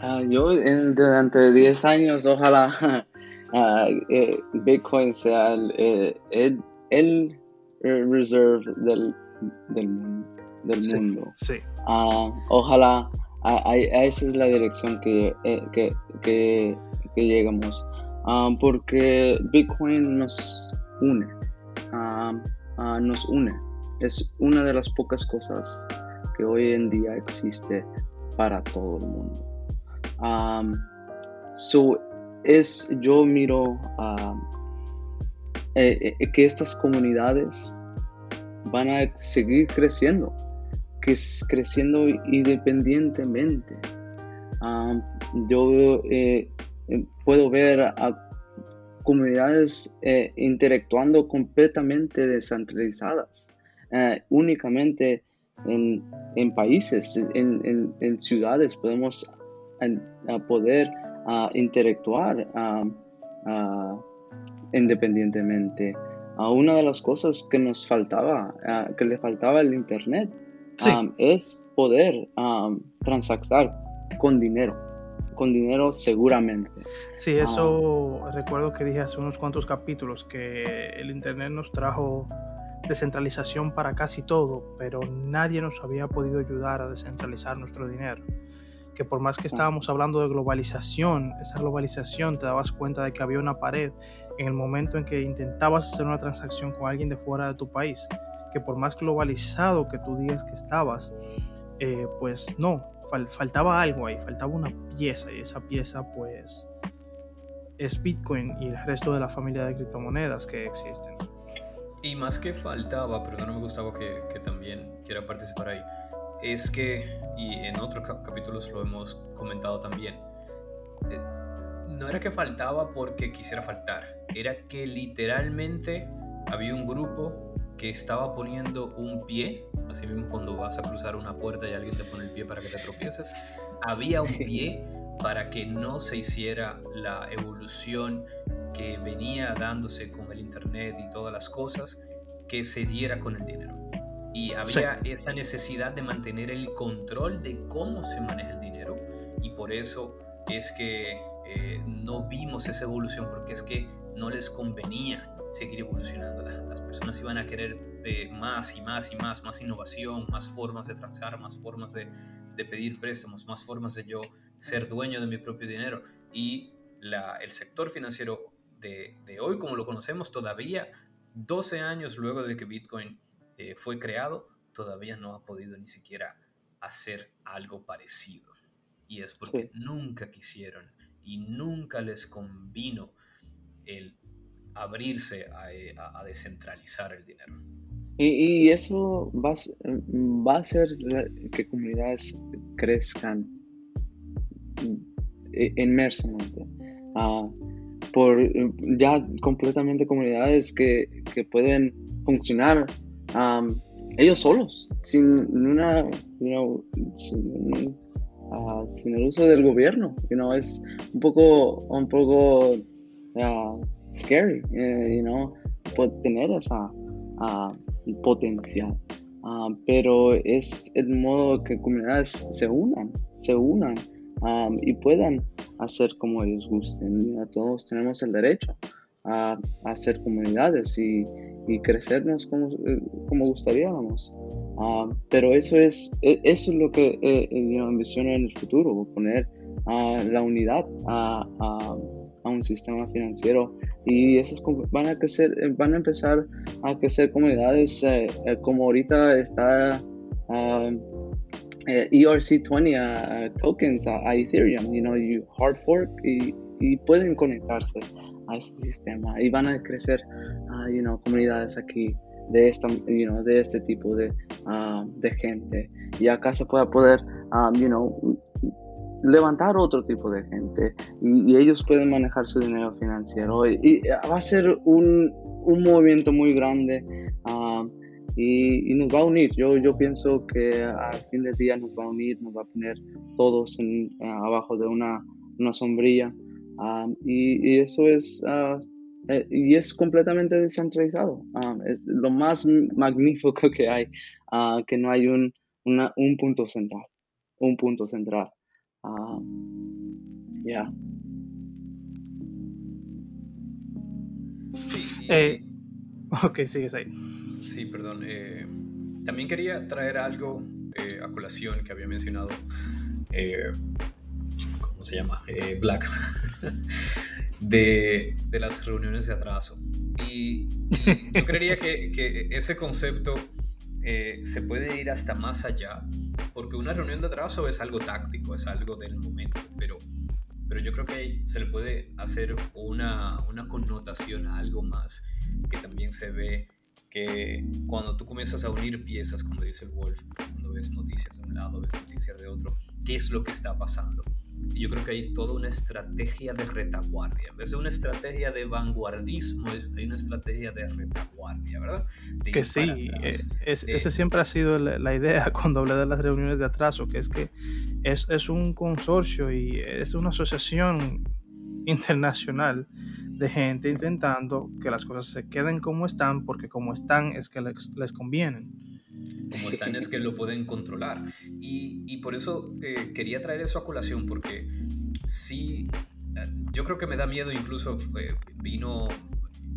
Ah, yo durante 10 años ojalá uh, eh, Bitcoin sea el, eh, el, reserve del, del mundo. Del mundo. Sí. Uh, ojalá a, esa es la dirección que, eh, que, que, que llegamos. porque Bitcoin nos une. nos une. Es una de las pocas cosas que hoy en día existe para todo el mundo. so es, yo miro eh, que estas comunidades van a seguir creciendo, que es creciendo independientemente. yo eh, puedo ver a comunidades interactuando completamente descentralizadas, únicamente en, países, en, ciudades, podemos poder interactuar independientemente. una de las cosas que nos faltaba, que le faltaba al Internet, es poder transactar con dinero con dinero seguramente. Sí, eso recuerdo que dije hace unos cuantos capítulos que el Internet nos trajo descentralización para casi todo, pero nadie nos había podido ayudar a descentralizar nuestro dinero. Que por más que estábamos hablando de globalización, esa globalización te dabas cuenta de que había una pared en el momento en que intentabas hacer una transacción con alguien de fuera de tu país, que por más globalizado que tú digas que estabas, eh, pues no, faltaba algo ahí, faltaba una pieza y esa pieza pues es Bitcoin y el resto de la familia de criptomonedas que existen. Y más que faltaba, pero no me gustaba que, que también quiera participar ahí, es que, y en otros capítulos lo hemos comentado también, eh, no era que faltaba porque quisiera faltar, era que literalmente había un grupo que estaba poniendo un pie, así mismo cuando vas a cruzar una puerta y alguien te pone el pie para que te tropieces, había un pie para que no se hiciera la evolución que venía dándose con el Internet y todas las cosas, que se diera con el dinero. Y había esa necesidad de mantener el control de cómo se maneja el dinero. Y por eso es que eh, no vimos esa evolución, porque es que no les convenía seguir evolucionando. Las, personas iban a querer eh, más y más y más, más innovación, más formas de transar, más formas de, de pedir préstamos, más formas de yo ser dueño de mi propio dinero. Y la, el sector financiero de, de, hoy, como lo conocemos, todavía 12 años luego de que Bitcoin eh, fue creado, todavía no ha podido ni siquiera hacer algo parecido. Y es porque nunca quisieron y nunca les convino el abrirse a, eh, descentralizar el dinero. Y, eso va, va, a hacer que comunidades crezcan eh, inmersamente. Ah, por ya completamente comunidades que, que pueden funcionar ellos solos, sin una, uh, sin, el uso del gobierno. You know, es un poco, un poco uh, scary, uh, you know, tener esa potencial. pero es el modo que comunidades se unan, se unan y puedan hacer como ellos gusten. Todos tenemos el derecho a, hacer comunidades y, y crecernos como, eh, como gustaríamos. Ah, pero eso es, e, eso es lo que eh, eh, yo envisiono en el futuro, poner uh, la unidad a, a, un sistema financiero. Y esas van a crecer, van a empezar a crecer comunidades como ahorita está ERC20 a, tokens a, Ethereum, you know, you hard fork y, y pueden conectarse a este sistema. Y van a crecer you know, comunidades aquí de, esta, you know, de este tipo de, uh, de gente. Y acá se pueda poder you know, levantar otro tipo de gente y, ellos pueden manejar su dinero financiero y, va a ser un, un movimiento muy grande um, y, y, nos va a unir. Yo, yo pienso que al fin del día nos va a unir, nos va a poner todos en, abajo de una, una sombrilla y, eso es, ah, eh, y es completamente descentralizado. es lo más magnífico que hay, ah, que no hay un, un punto central, un punto central. Ya. Eh, ok, sigues ahí. Sí, perdón. Eh, también quería traer algo a colación que había mencionado ¿cómo se llama? Eh, Black, de, de, las reuniones de atraso. Y, yo creería que, que ese concepto eh, se puede ir hasta más allá, porque una reunión de atraso es algo táctico, es algo del momento, pero, pero yo creo que se le puede hacer una, una connotación a algo más que también se ve que cuando tú comienzas a unir piezas, como dice el Wolf, cuando ves noticias de un lado, ves noticias de otro, ¿qué es lo que está pasando? yo creo que hay toda una estrategia de retaguardia. En vez de una estrategia de vanguardismo, hay una estrategia de retaguardia, ¿verdad? que sí, eh, es, esa siempre ha sido la, idea cuando hablé de las reuniones de atraso, que es que es, es un consorcio y es una asociación internacional de gente intentando que las cosas se queden como están, porque como están es que les, les convienen como están es que lo pueden controlar. Y, y por eso eh, quería traer eso a colación, porque sí, eh, yo creo que me da miedo, incluso eh, vino,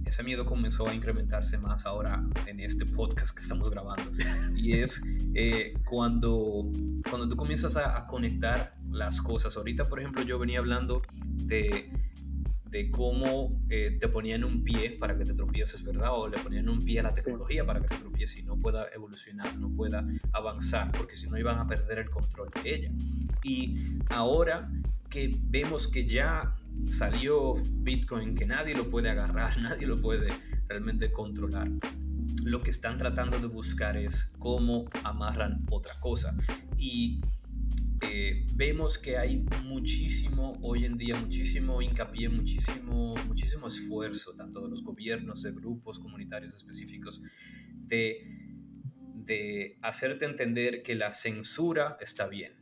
ese miedo comenzó a incrementarse más ahora en este podcast que estamos grabando. Y es cuando, cuando tú comienzas a, a conectar las cosas. Ahorita, por ejemplo, yo venía hablando de de cómo eh, te ponían un pie para que te tropieces, ¿verdad? O le ponían un pie a la tecnología para que se tropiece y no pueda evolucionar, no pueda avanzar, porque si no iban a perder el control de ella. Y ahora que vemos que ya salió Bitcoin, que nadie lo puede agarrar, nadie lo puede realmente controlar, lo que están tratando de buscar es cómo amarran otra cosa. Y eh, vemos que hay muchísimo hoy en día, muchísimo hincapié, muchísimo, muchísimo esfuerzo, tanto de los gobiernos, de grupos comunitarios específicos, de, de hacerte entender que la censura está bien,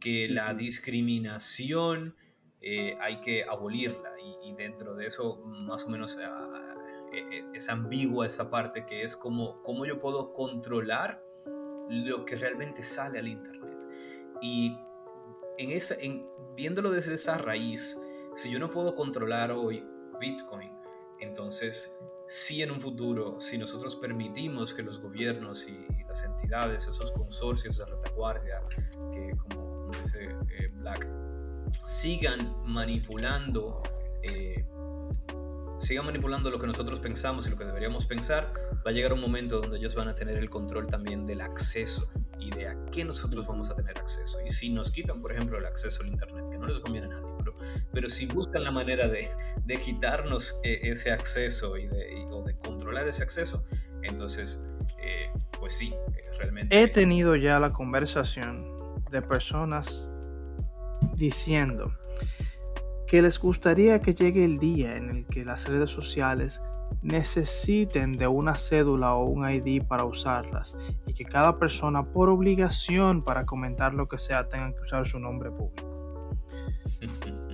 que la discriminación eh, hay que abolirla y, dentro de eso más o menos ah, eh, es ambigua esa parte que es como cómo yo puedo controlar lo que realmente sale al Internet. Y en esa, viéndolo desde esa raíz, si yo no puedo controlar hoy Bitcoin, entonces si en un futuro, si nosotros permitimos que los gobiernos y, las entidades, esos consorcios de retaguardia, que como dice eh, Black, sigan manipulando eh, sigan manipulando lo que nosotros pensamos y lo que deberíamos pensar, va a llegar un momento donde ellos van a tener el control también del acceso y de a qué nosotros vamos a tener acceso. Y si nos quitan, por ejemplo, el acceso al Internet, que no les conviene a nadie, pero, pero si buscan la manera de, de quitarnos eh, ese acceso y de, o de controlar ese acceso, entonces, eh, pues sí, eh, realmente... He tenido ya la conversación de personas diciendo que les gustaría que llegue el día en el que las redes sociales necesiten de una cédula o un ID para usarlas y que cada persona por obligación para comentar lo que sea tengan que usar su nombre público.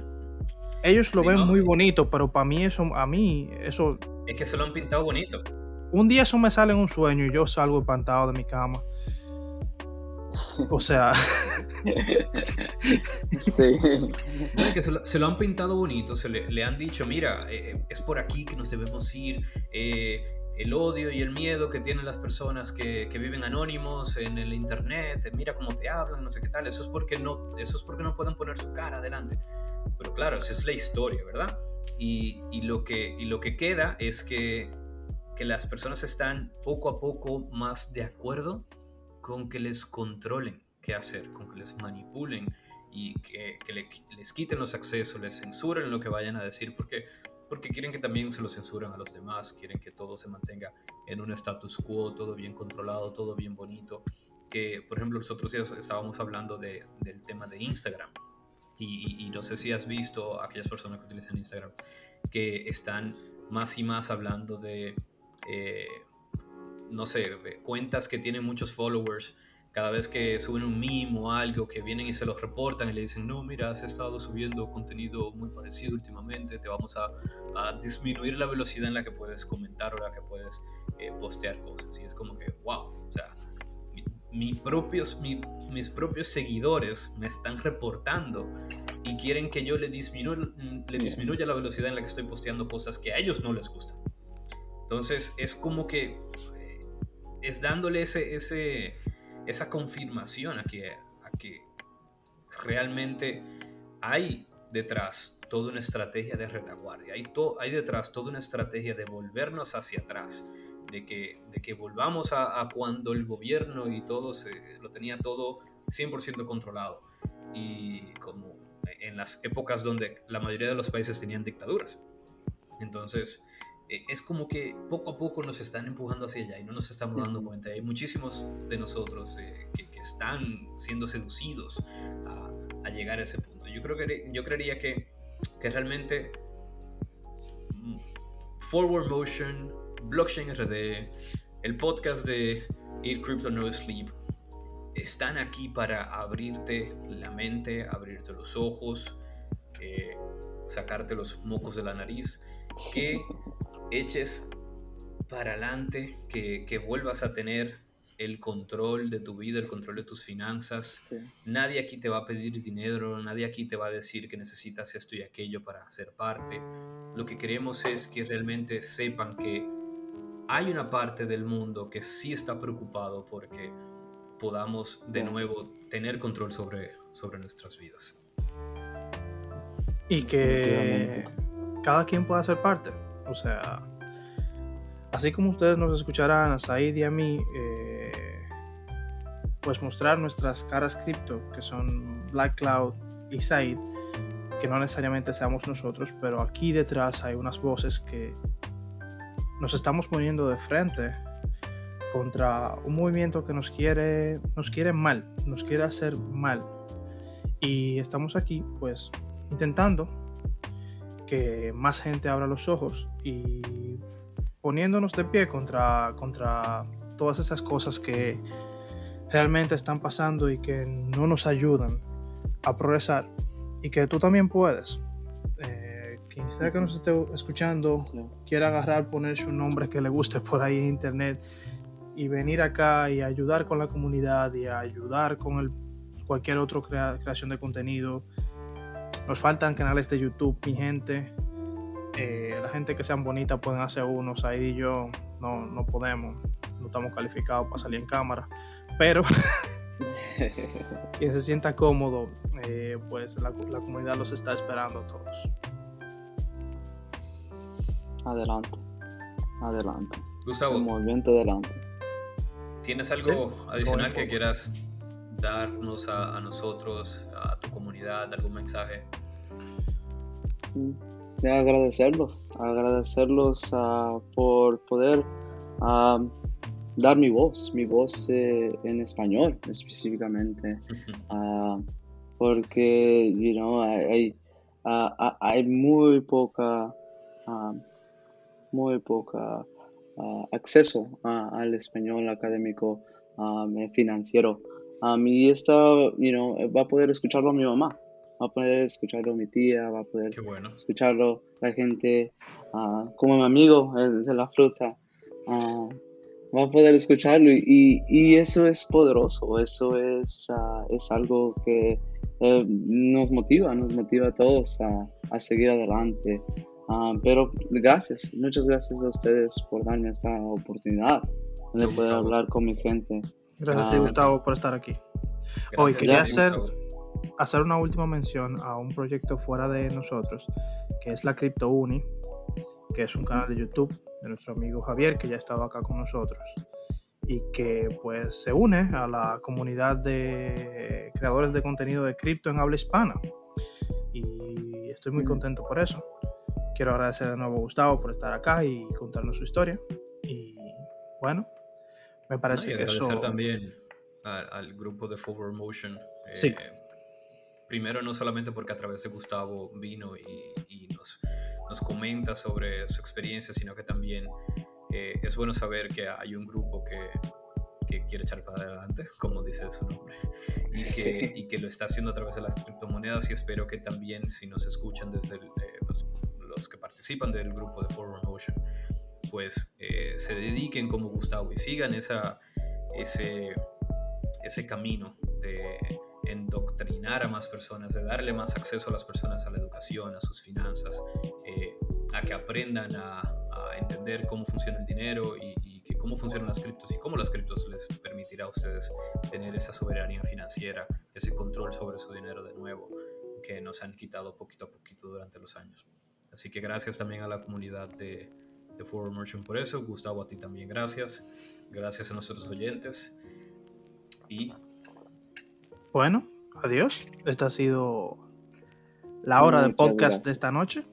Ellos lo ven muy bonito, pero para mí eso, a mí eso... Es que se lo han pintado bonito. Un día eso me sale en un sueño y yo salgo espantado de mi cama. O sea. sí. que se, lo, han pintado bonito, se le, han dicho, mira, eh, es por aquí que nos debemos ir. Eh, el odio y el miedo que tienen las personas que, viven anónimos en el internet, mira cómo te hablan, no sé qué tal, eso es porque no, eso es porque no pueden poner su cara adelante. Pero claro, esa es la historia, ¿verdad? Y, lo, que, y lo que queda es que, que las personas están poco a poco más de acuerdo con que les controlen qué hacer, con que les manipulen y que, les quiten los accesos, les censuren lo que vayan a decir, porque, porque quieren que también se lo censuren a los demás, quieren que todo se mantenga en un status quo, todo bien controlado, todo bien bonito. Que, por ejemplo, nosotros ya estábamos hablando de, del tema de Instagram. Y, no sé si has visto a aquellas personas que utilizan Instagram que están más y más hablando de eh, no sé, cuentas que tienen muchos followers, cada vez que suben un meme o algo, que vienen y se los reportan y le dicen, no, mira, has estado subiendo contenido muy parecido últimamente, te vamos a, disminuir la velocidad en la que puedes comentar o la que puedes eh, postear cosas. Y es como que, wow, o sea, propios, mis propios seguidores me están reportando y quieren que yo le, le disminuya la velocidad en la que estoy posteando cosas que a ellos no les gustan. Entonces es como que es dándole ese, ese, esa confirmación a que, a que realmente hay detrás toda una estrategia de retaguardia, hay, hay detrás toda una estrategia de volvernos hacia atrás, de que, de que volvamos a, cuando el gobierno y todo se, lo tenía todo 100% controlado y como en las épocas donde la mayoría de los países tenían dictaduras. Entonces, es como que poco a poco nos están empujando hacia allá y no nos estamos dando cuenta. Hay muchísimos de nosotros eh, que, están siendo seducidos a, a, llegar a ese punto. Yo, creo que, yo creería que, que realmente mm, Forward Motion, Blockchain RD, el podcast de Eat Crypto No Sleep, están aquí para abrirte la mente, abrirte los ojos, eh, sacarte los mocos de la nariz, que eches para adelante, que, que, vuelvas a tener el control de tu vida, el control de tus finanzas. Nadie aquí te va a pedir dinero, nadie aquí te va a decir que necesitas esto y aquello para ser parte. Lo que queremos es que realmente sepan que hay una parte del mundo que sí está preocupado porque podamos de nuevo tener control sobre, sobre nuestras vidas. Y que cada quien pueda ser parte. O sea, así como ustedes nos escucharán a Said y a mí, eh, pues mostrar nuestras caras cripto, que son Black Cloud y Said, que no necesariamente seamos nosotros, pero aquí detrás hay unas voces que nos estamos poniendo de frente contra un movimiento que nos quiere, nos quiere mal, nos quiere hacer mal. Y estamos aquí, pues, intentando que más gente abra los ojos y poniéndonos de pie contra, contra todas esas cosas que realmente están pasando y que no nos ayudan a progresar y que tú también puedes. Eh, quien sea que nos esté escuchando, quiera agarrar, poner su nombre que le guste por ahí en internet y venir acá y ayudar con la comunidad y ayudar con el, cualquier otra creación de contenido. Nos faltan canales de YouTube, mi gente. Eh, la gente que sean bonitas pueden hacer unos. Ahí y yo no, no podemos. No estamos calificados para salir en cámara. Pero quien se sienta cómodo, eh, pues la, la comunidad los está esperando a todos. Adelante. Adelante. Gustavo. movimiento adelante. ¿Tienes algo adicional que quieras darnos a, nosotros, a tu comunidad, algún mensaje? De agradecerlos, agradecerlos uh, por poder uh, dar mi voz, mi voz eh, en español específicamente, uh, porque, you know, hay, hay muy poca, muy poca acceso al español académico financiero. A mí esta, you know, va a poder escucharlo mi mamá, va a poder escucharlo mi tía, va a poder escucharlo la gente ah, como mi amigo de la fruta. Ah, va a poder escucharlo y, y, eso es poderoso, eso es, ah, es algo que eh, nos motiva, nos motiva a todos a, a seguir adelante, pero gracias, muchas gracias a ustedes por darme esta oportunidad de poder hablar con mi gente. Gracias, ah, Gustavo, por estar aquí. Hoy quería hacer, hacer una última mención a un proyecto fuera de nosotros, que es la Crypto Uni, que es un canal de YouTube de nuestro amigo Javier, que ya ha estado acá con nosotros y que pues se une a la comunidad de creadores de contenido de cripto en habla hispana. Y estoy muy contento por eso. Quiero agradecer de nuevo a Gustavo por estar acá y contarnos su historia. Y bueno, me parece que eso... también al, grupo de Forward Motion. sí. Eh, primero, no solamente porque a través de Gustavo vino y, nos, nos, comenta sobre su experiencia, sino que también eh, es bueno saber que hay un grupo que, que quiere echar para adelante, como dice su nombre, y que, y que, lo está haciendo a través de las criptomonedas y espero que también si nos escuchan desde el, eh, los los que participan del grupo de Forward Motion, pues eh, se dediquen como Gustavo y sigan esa, ese, ese camino de endoctrinar a más personas, de darle más acceso a las personas a la educación, a sus finanzas, eh, a que aprendan a, entender cómo funciona el dinero y, cómo funcionan las criptos y cómo las criptos les permitirá a ustedes tener esa soberanía financiera, ese control sobre su dinero de nuevo que nos han quitado poquito a poquito durante los años. Así que gracias también a la comunidad de, de Forward Merchant por eso. Gustavo, a ti también gracias. Gracias a nuestros oyentes. Y. Bueno, adiós. Esta ha sido la hora de podcast de esta noche.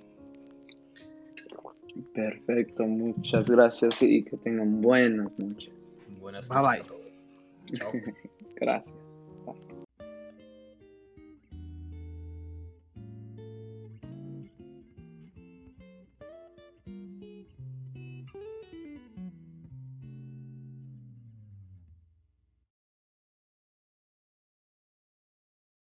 Perfecto, muchas gracias y que tengan buenas noches. Buenas noches bye bye. Chao. gracias.